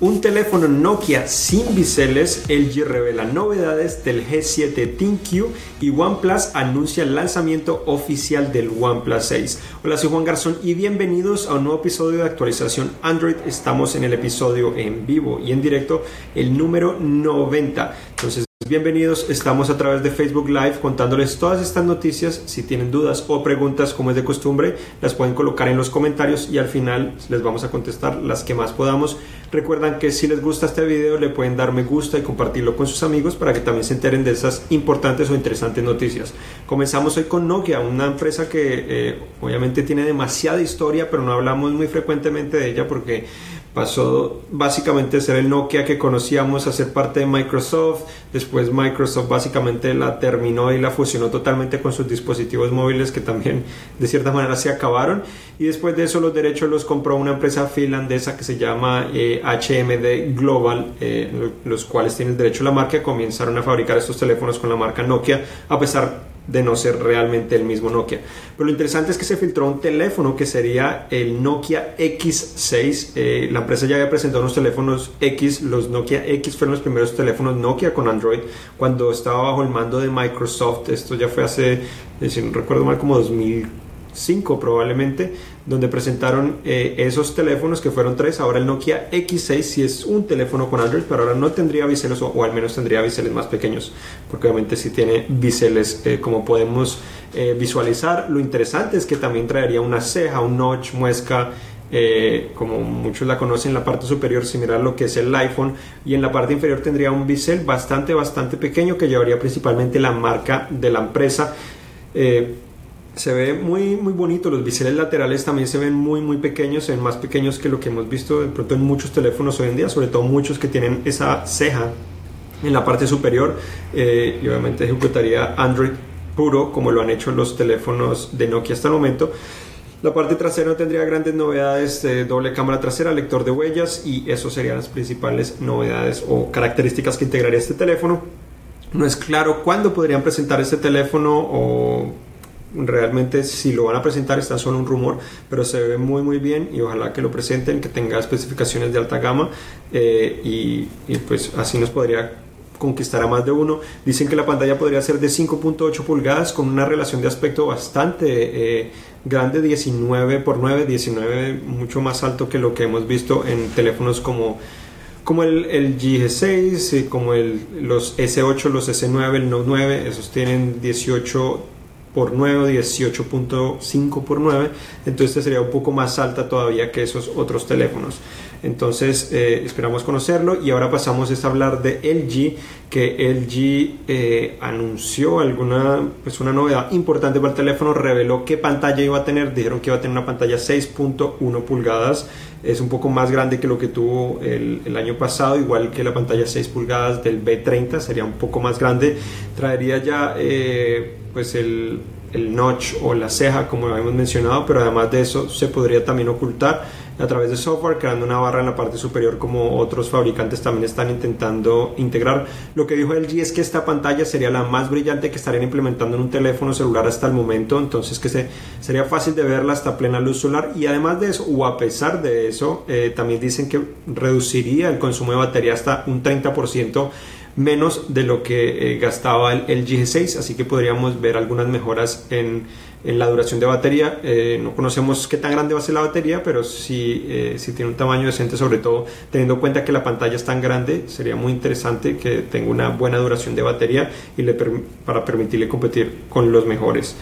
Un teléfono Nokia sin biseles, LG revela novedades del G7 ThinQ y OnePlus anuncia el lanzamiento oficial del OnePlus 6. Hola, soy Juan Garzón y bienvenidos a un nuevo episodio de actualización Android. Estamos en el episodio en vivo y en directo, el número 90. Entonces, Bienvenidos, estamos a través de Facebook Live contándoles todas estas noticias. Si tienen dudas o preguntas, como es de costumbre, las pueden colocar en los comentarios y al final les vamos a contestar las que más podamos. Recuerdan que si les gusta este video, le pueden dar me gusta y compartirlo con sus amigos para que también se enteren de esas importantes o interesantes noticias. Comenzamos hoy con Nokia, una empresa que eh, obviamente tiene demasiada historia, pero no hablamos muy frecuentemente de ella porque pasó básicamente a ser el Nokia que conocíamos a ser parte de Microsoft. Después Microsoft básicamente la terminó y la fusionó totalmente con sus dispositivos móviles que también de cierta manera se acabaron. Y después de eso los derechos los compró una empresa finlandesa que se llama HMD eh, Global, eh, los cuales tienen el derecho a la marca. Comenzaron a fabricar estos teléfonos con la marca Nokia a pesar de no ser realmente el mismo Nokia. Pero lo interesante es que se filtró un teléfono que sería el Nokia X6. Eh, la empresa ya había presentado unos teléfonos X, los Nokia X fueron los primeros teléfonos Nokia con Android cuando estaba bajo el mando de Microsoft. Esto ya fue hace, eh, si no recuerdo mal, como 2000 5 probablemente, donde presentaron eh, esos teléfonos que fueron tres. Ahora el Nokia X6 si es un teléfono con Android, pero ahora no tendría biseles o, al menos tendría biseles más pequeños, porque obviamente si tiene biseles eh, como podemos eh, visualizar. Lo interesante es que también traería una ceja, un notch, muesca. como muchos la conocen, en la parte superior similar a lo que es el iPhone y en la parte inferior tendría un bisel bastante bastante pequeño que llevaría principalmente la marca de la empresa se ve muy muy bonito los biseles laterales también se ven muy muy pequeños se más pequeños que lo que hemos visto de pronto en muchos teléfonos hoy en día sobre todo muchos que tienen esa ceja en la parte superior eh, y obviamente ejecutaría Android puro como lo han hecho los teléfonos de Nokia hasta el momento la parte trasera tendría grandes novedades de doble cámara trasera, lector de huellas y eso serían las principales novedades o características que integraría este teléfono. No es claro cuándo podrían presentar este teléfono o realmente si lo van a presentar está solo un rumor, pero se ve muy muy bien y ojalá que lo presenten, que tenga especificaciones de alta gama eh, y, pues así nos podría conquistar a más de uno. Dicen que la pantalla podría ser de 5.8 pulgadas con una relación de aspecto bastante eh, grande, 19 por 9, 19 mucho más alto que lo que hemos visto en teléfonos como como el, el G6, como el, los S8, los S9, el Note 9, esos tienen 18 por 9, 18.5 por 9, entonces este sería un poco más alta todavía que esos otros teléfonos. Entonces eh, esperamos conocerlo y ahora pasamos a hablar de LG, que LG eh, anunció alguna, pues una novedad importante para el teléfono, reveló qué pantalla iba a tener, dijeron que iba a tener una pantalla 6.1 pulgadas, es un poco más grande que lo que tuvo el, año pasado, igual que la pantalla 6 pulgadas del B30, sería un poco más grande, traería ya eh, pues el, el notch o la ceja como habíamos mencionado, pero además de eso se podría también ocultar a través de software, creando una barra en la parte superior como otros fabricantes también están intentando integrar. Lo que dijo LG es que esta pantalla sería la más brillante que estarían implementando en un teléfono celular hasta el momento, entonces que se, sería fácil de verla hasta plena luz solar y además de eso, o a pesar de eso, eh, también dicen que reduciría el consumo de batería hasta un 30% menos de lo que eh, gastaba el, el G6, así que podríamos ver algunas mejoras en en la duración de batería. Eh, no conocemos qué tan grande va a ser la batería, pero si, eh, tiene un tamaño decente, sobre todo teniendo en cuenta que la pantalla es tan grande, sería muy interesante que tenga una buena duración de batería y le para permitirle competir con los mejores.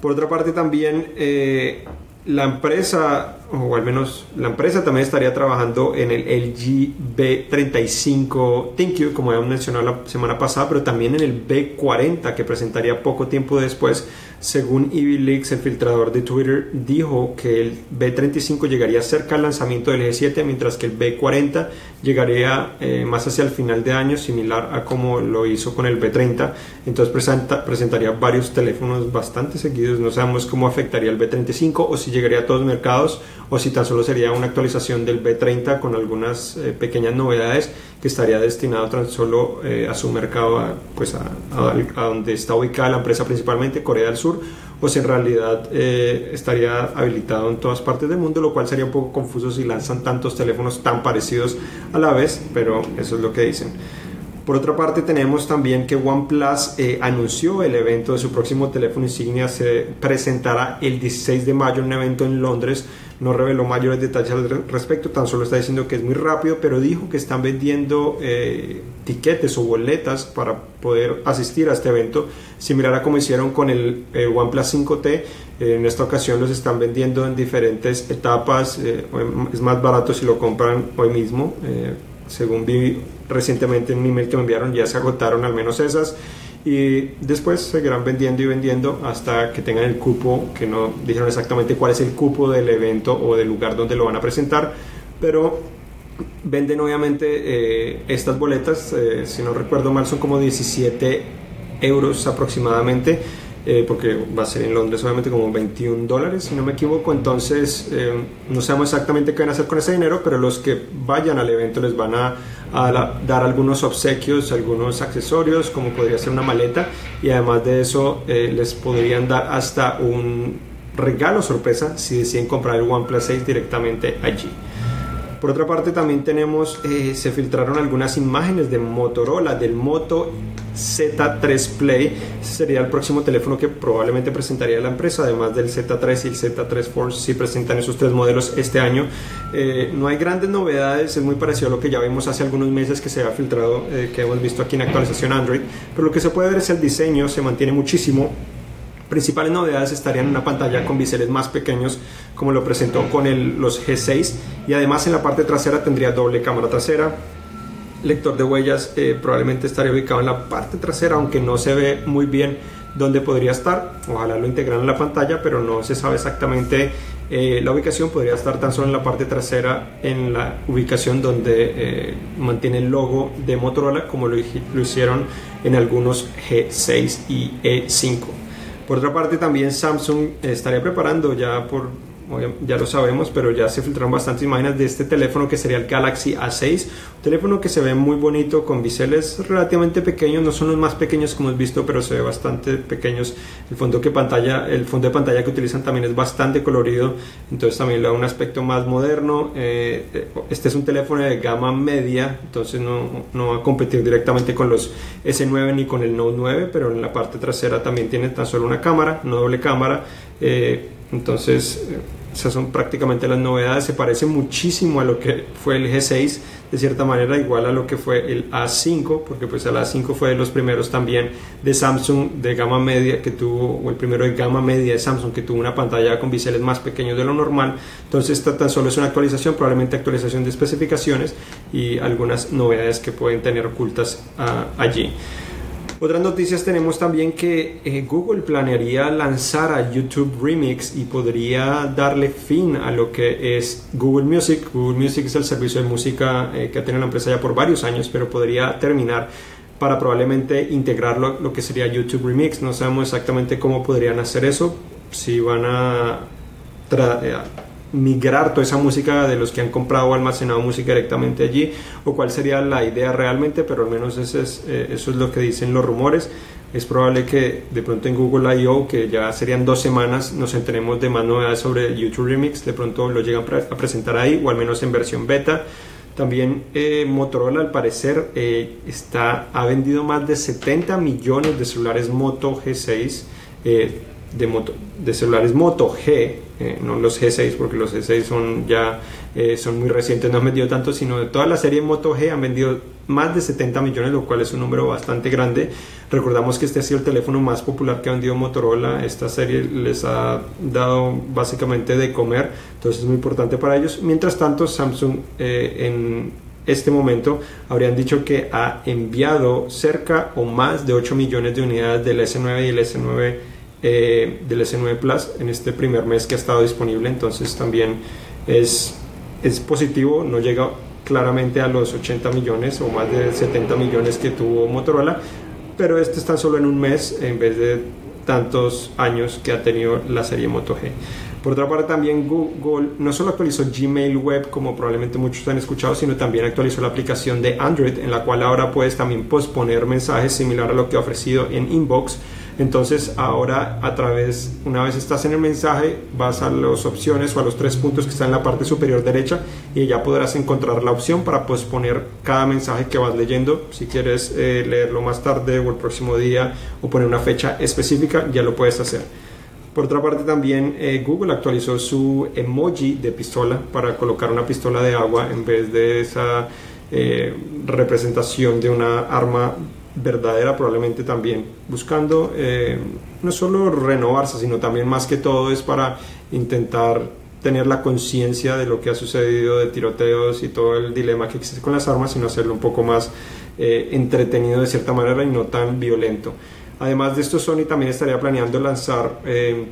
Por otra parte, también eh, la empresa, o al menos la empresa también estaría trabajando en el LG B35 ThinQ, como habíamos mencionado la semana pasada, pero también en el B40 que presentaría poco tiempo después según EVLeaks, el filtrador de Twitter dijo que el B35 llegaría cerca al lanzamiento del G7, mientras que el B40 llegaría eh, más hacia el final de año, similar a como lo hizo con el B30. Entonces presenta, presentaría varios teléfonos bastante seguidos. No sabemos cómo afectaría el B35 o si llegaría a todos los mercados o si tan solo sería una actualización del B30 con algunas eh, pequeñas novedades que estaría destinado tan solo eh, a su mercado, pues a, a donde está ubicada la empresa principalmente, Corea del Sur o si en realidad eh, estaría habilitado en todas partes del mundo, lo cual sería un poco confuso si lanzan tantos teléfonos tan parecidos a la vez, pero eso es lo que dicen. Por otra parte, tenemos también que OnePlus eh, anunció el evento de su próximo teléfono insignia. Se presentará el 16 de mayo en un evento en Londres. No reveló mayores detalles al respecto, tan solo está diciendo que es muy rápido, pero dijo que están vendiendo eh, tiquetes o boletas para poder asistir a este evento, similar a como hicieron con el eh, OnePlus 5T. en esta ocasión los están vendiendo en diferentes etapas. es más barato si lo compran hoy mismo según vi recientemente en un email que me enviaron, ya se agotaron al menos esas y después seguirán vendiendo y vendiendo hasta que tengan el cupo, que no dijeron exactamente cuál es el cupo del evento o del lugar donde lo van a presentar, pero venden obviamente eh, estas boletas, eh, si no recuerdo mal son como 17 euros aproximadamente eh, porque va a ser en Londres obviamente como 21 dólares, si no me equivoco. Entonces, no sabemos exactamente qué van a hacer con ese dinero, pero los que vayan al evento les van a, dar algunos obsequios, algunos accesorios, como podría ser una maleta, y además de eso, eh, les podrían dar hasta un regalo sorpresa si deciden comprar el OnePlus 6 directamente allí. Por otra parte, también tenemos, se filtraron algunas imágenes de Motorola, del Moto Z3 Play. Ese sería el próximo teléfono que probablemente presentaría la empresa, además del Z3 y el Z3 Force, si presentan esos tres modelos este año. Eh, no hay grandes novedades, es muy parecido a lo que ya vimos hace algunos meses que se ha filtrado, eh, que hemos visto aquí en actualización Android, pero lo que se puede ver es el diseño, se mantiene muchísimo. Principales novedades estarían en una pantalla con biseles más pequeños, como lo presentó con los G6, y además en la parte trasera tendría doble cámara trasera, lector de huellas eh, probablemente estaría ubicado en la parte trasera, aunque no se ve muy bien dónde podría estar. Ojalá lo integran en la pantalla, pero no se sabe exactamente eh, la ubicación. Podría estar tan solo en la parte trasera, en la ubicación donde eh, mantiene el logo de Motorola, como lo hicieron en algunos G6 y E5. Por otra parte, también Samsung estaría preparando ya por ya lo sabemos, pero ya se filtraron bastantes imágenes de este teléfono que sería el Galaxy A6, un teléfono que se ve muy bonito con biseles relativamente pequeños, no son los más pequeños que hemos visto, pero se ve bastante pequeños. El fondo que pantalla, el fondo de pantalla que utilizan también es bastante colorido, entonces también le da un aspecto más moderno. Eh, este es un teléfono de gama media, entonces no, no va a competir directamente con los S9 ni con el Note 9, pero en la parte trasera también tiene tan solo una cámara, no doble cámara. Eh, entonces, esas son prácticamente las novedades. Se parece muchísimo a lo que fue el G6, de cierta manera igual a lo que fue el A5, porque pues el A5 fue de los primeros también de Samsung de gama media que tuvo, o el primero de gama media de Samsung que tuvo una pantalla con biseles más pequeños de lo normal. Entonces esta tan solo es una actualización, probablemente actualización de especificaciones y algunas novedades que pueden tener ocultas ah, allí. Otras noticias tenemos también que eh, Google planearía lanzar a YouTube Remix y podría darle fin a lo que es Google Music. Google Music es el servicio de música eh, que ha tenido la empresa ya por varios años, pero podría terminar para probablemente integrarlo lo que sería YouTube Remix. No sabemos exactamente cómo podrían hacer eso, si van a eh, migrar toda esa música de los que han comprado o almacenado música directamente allí o cuál sería la idea realmente, pero al menos eso es, eh, eso es lo que dicen los rumores. Es probable que de pronto en Google I.O., que ya serían dos semanas, nos enteremos de más novedades sobre YouTube Remix, de pronto lo llegan a presentar ahí o al menos en versión beta. También eh, Motorola al parecer eh, está, ha vendido más de 70 millones de celulares Moto G6 de, moto, de celulares Moto G, eh, no los G6 porque los G6 son ya eh, son muy recientes, no han vendido tanto, sino de toda la serie Moto G han vendido más de 70 millones, lo cual es un número bastante grande. Recordamos que este ha sido el teléfono más popular que ha vendido Motorola, esta serie les ha dado básicamente de comer, entonces es muy importante para ellos. Mientras tanto, Samsung eh, en este momento habrían dicho que ha enviado cerca o más de 8 millones de unidades del S9 y el S9 eh, del S9 Plus en este primer mes que ha estado disponible, entonces también es, es positivo, no llega claramente a los 80 millones o más de 70 millones que tuvo Motorola, pero este está solo en un mes en vez de tantos años que ha tenido la serie Moto G. Por otra parte, también Google no solo actualizó Gmail Web, como probablemente muchos han escuchado, sino también actualizó la aplicación de Android, en la cual ahora puedes también posponer mensajes similar a lo que ha ofrecido en Inbox Entonces ahora a través, una vez estás en el mensaje, vas a las opciones o a los tres puntos que están en la parte superior derecha y ya podrás encontrar la opción para posponer cada mensaje que vas leyendo. Si quieres eh, leerlo más tarde o el próximo día o poner una fecha específica, ya lo puedes hacer. Por otra parte también eh, Google actualizó su emoji de pistola para colocar una pistola de agua en vez de esa eh, representación de una arma verdadera probablemente también buscando eh, no solo renovarse sino también más que todo es para intentar tener la conciencia de lo que ha sucedido de tiroteos y todo el dilema que existe con las armas sino hacerlo un poco más eh, entretenido de cierta manera y no tan violento. Además de esto Sony también estaría planeando lanzar eh,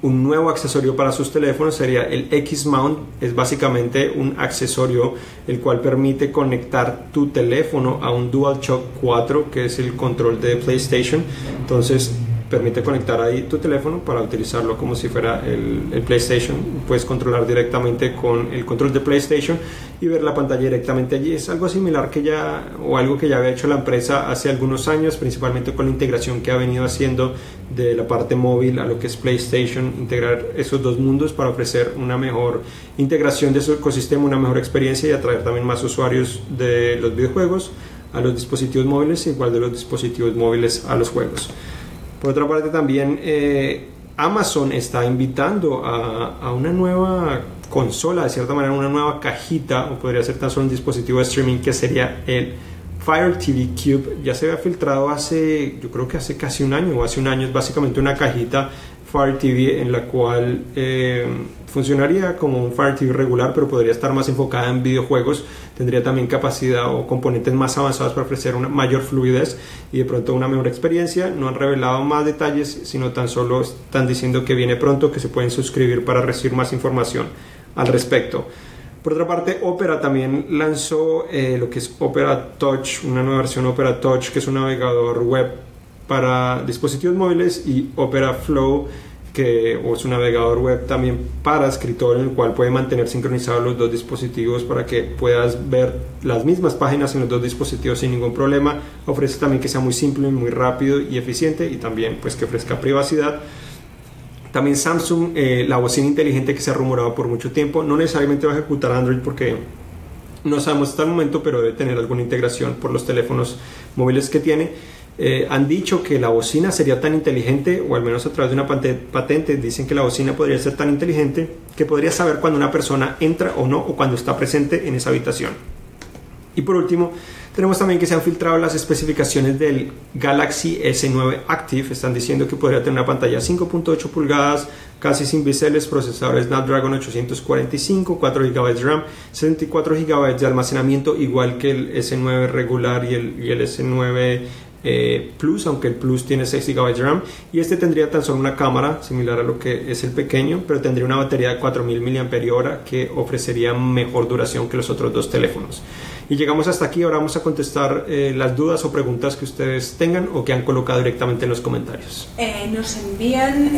un nuevo accesorio para sus teléfonos sería el X-Mount. Es básicamente un accesorio el cual permite conectar tu teléfono a un DualShock 4, que es el control de PlayStation. Entonces, permite conectar ahí tu teléfono para utilizarlo como si fuera el, PlayStation. Puedes controlar directamente con el control de PlayStation y ver la pantalla directamente allí. Es algo similar que ya o algo que ya había hecho la empresa hace algunos años, principalmente con la integración que ha venido haciendo de la parte móvil a lo que es PlayStation, integrar esos dos mundos para ofrecer una mejor integración de su ecosistema, una mejor experiencia y atraer también más usuarios de los videojuegos a los dispositivos móviles, igual de los dispositivos móviles a los juegos. Por otra parte también eh, Amazon está invitando a, una nueva consola, de cierta manera una nueva cajita, o podría ser tan solo un dispositivo de streaming que sería el Fire TV Cube. Ya se había filtrado hace, yo creo que hace casi un año o hace un año, es básicamente una cajita Fire TV en la cual eh, funcionaría como un Fire TV regular, pero podría estar más enfocada en videojuegos. Tendría también capacidad o componentes más avanzados para ofrecer una mayor fluidez y de pronto una mejor experiencia. No han revelado más detalles, sino tan solo están diciendo que viene pronto, que se pueden suscribir para recibir más información al respecto. Por otra parte, Opera también lanzó eh, lo que es Opera Touch, una nueva versión Opera Touch, que es un navegador web para dispositivos móviles, y Opera Flow, que es un navegador web también para escritorio, en el cual puede mantener sincronizados los dos dispositivos para que puedas ver las mismas páginas en los dos dispositivos sin ningún problema. Ofrece también que sea muy simple, muy rápido y eficiente, y también pues que ofrezca privacidad. También Samsung, eh, la bocina inteligente que se ha rumorado por mucho tiempo, no necesariamente va a ejecutar Android porque no sabemos hasta el momento, pero debe tener alguna integración por los teléfonos móviles que tiene. Eh, han dicho que la bocina sería tan inteligente, o al menos a través de una patente, dicen que la bocina podría ser tan inteligente que podría saber cuando una persona entra o no, o cuando está presente en esa habitación. Y por último, tenemos también que se han filtrado las especificaciones del Galaxy S9 Active. Están diciendo que podría tener una pantalla 5.8 pulgadas, casi sin biseles, procesador Snapdragon 845, 4 GB de RAM, 64 GB de almacenamiento, igual que el S9 regular y el, y el S9 eh, Plus, aunque el Plus tiene 6 GB de RAM y este tendría tan solo una cámara similar a lo que es el pequeño, pero tendría una batería de 4000 mAh que ofrecería mejor duración que los otros dos teléfonos. Y llegamos hasta aquí, ahora vamos a contestar eh, las dudas o preguntas que ustedes tengan o que han colocado directamente en los comentarios. Eh, nos envían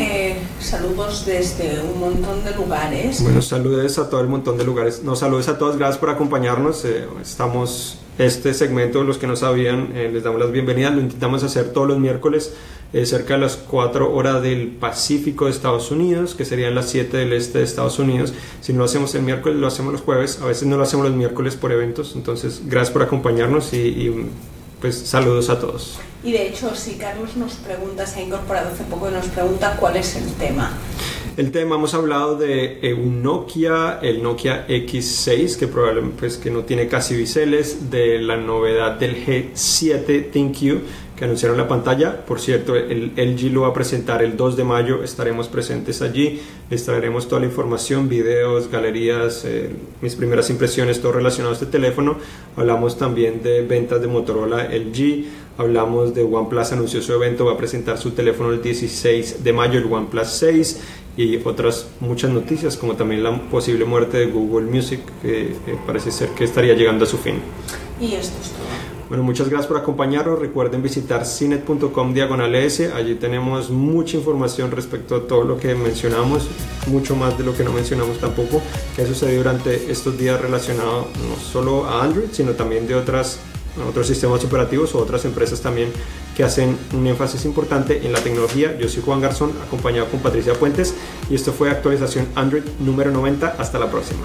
saludos desde un montón de lugares. Bueno, saludos a todo el montón de lugares. Nos saludos a todos, gracias por acompañarnos. estamos este segmento, los que no sabían, eh, les damos las bienvenidas. Lo intentamos hacer todos los miércoles eh, cerca de las 4 horas del Pacífico de Estados Unidos, que serían las 7 del este de Estados Unidos. Si no lo hacemos el miércoles, lo hacemos los jueves. A veces no lo hacemos los miércoles por eventos. Entonces, gracias por acompañarnos y, pues saludos a todos. Y de hecho, si Carlos nos pregunta, se ha incorporado hace poco y nos pregunta cuál es el tema. El tema hemos hablado de eh, un Nokia, el Nokia X6, que probablemente pues, que no tiene casi biseles, de la novedad del G7 ThinQ que anunciaron la pantalla. Por cierto, el LG lo va a presentar el 2 de mayo, estaremos presentes allí, les traeremos toda la información, videos, galerías, eh, mis primeras impresiones, todo relacionado a este teléfono. Hablamos también de ventas de Motorola LG, hablamos de OnePlus, anunció su evento, va a presentar su teléfono el 16 de mayo, el OnePlus 6 y otras muchas noticias como también la posible muerte de Google Music que parece ser que estaría llegando a su fin. Y esto es todo. Bueno, muchas gracias por acompañarnos. Recuerden visitar cinet.com diagonal S. Allí tenemos mucha información respecto a todo lo que mencionamos, mucho más de lo que no mencionamos tampoco, que ha sucedido durante estos días relacionado no solo a Android, sino también de otras otros sistemas operativos o otras empresas también que hacen un énfasis importante en la tecnología. Yo soy Juan Garzón, acompañado con Patricia Puentes y esto fue actualización Android número 90. Hasta la próxima.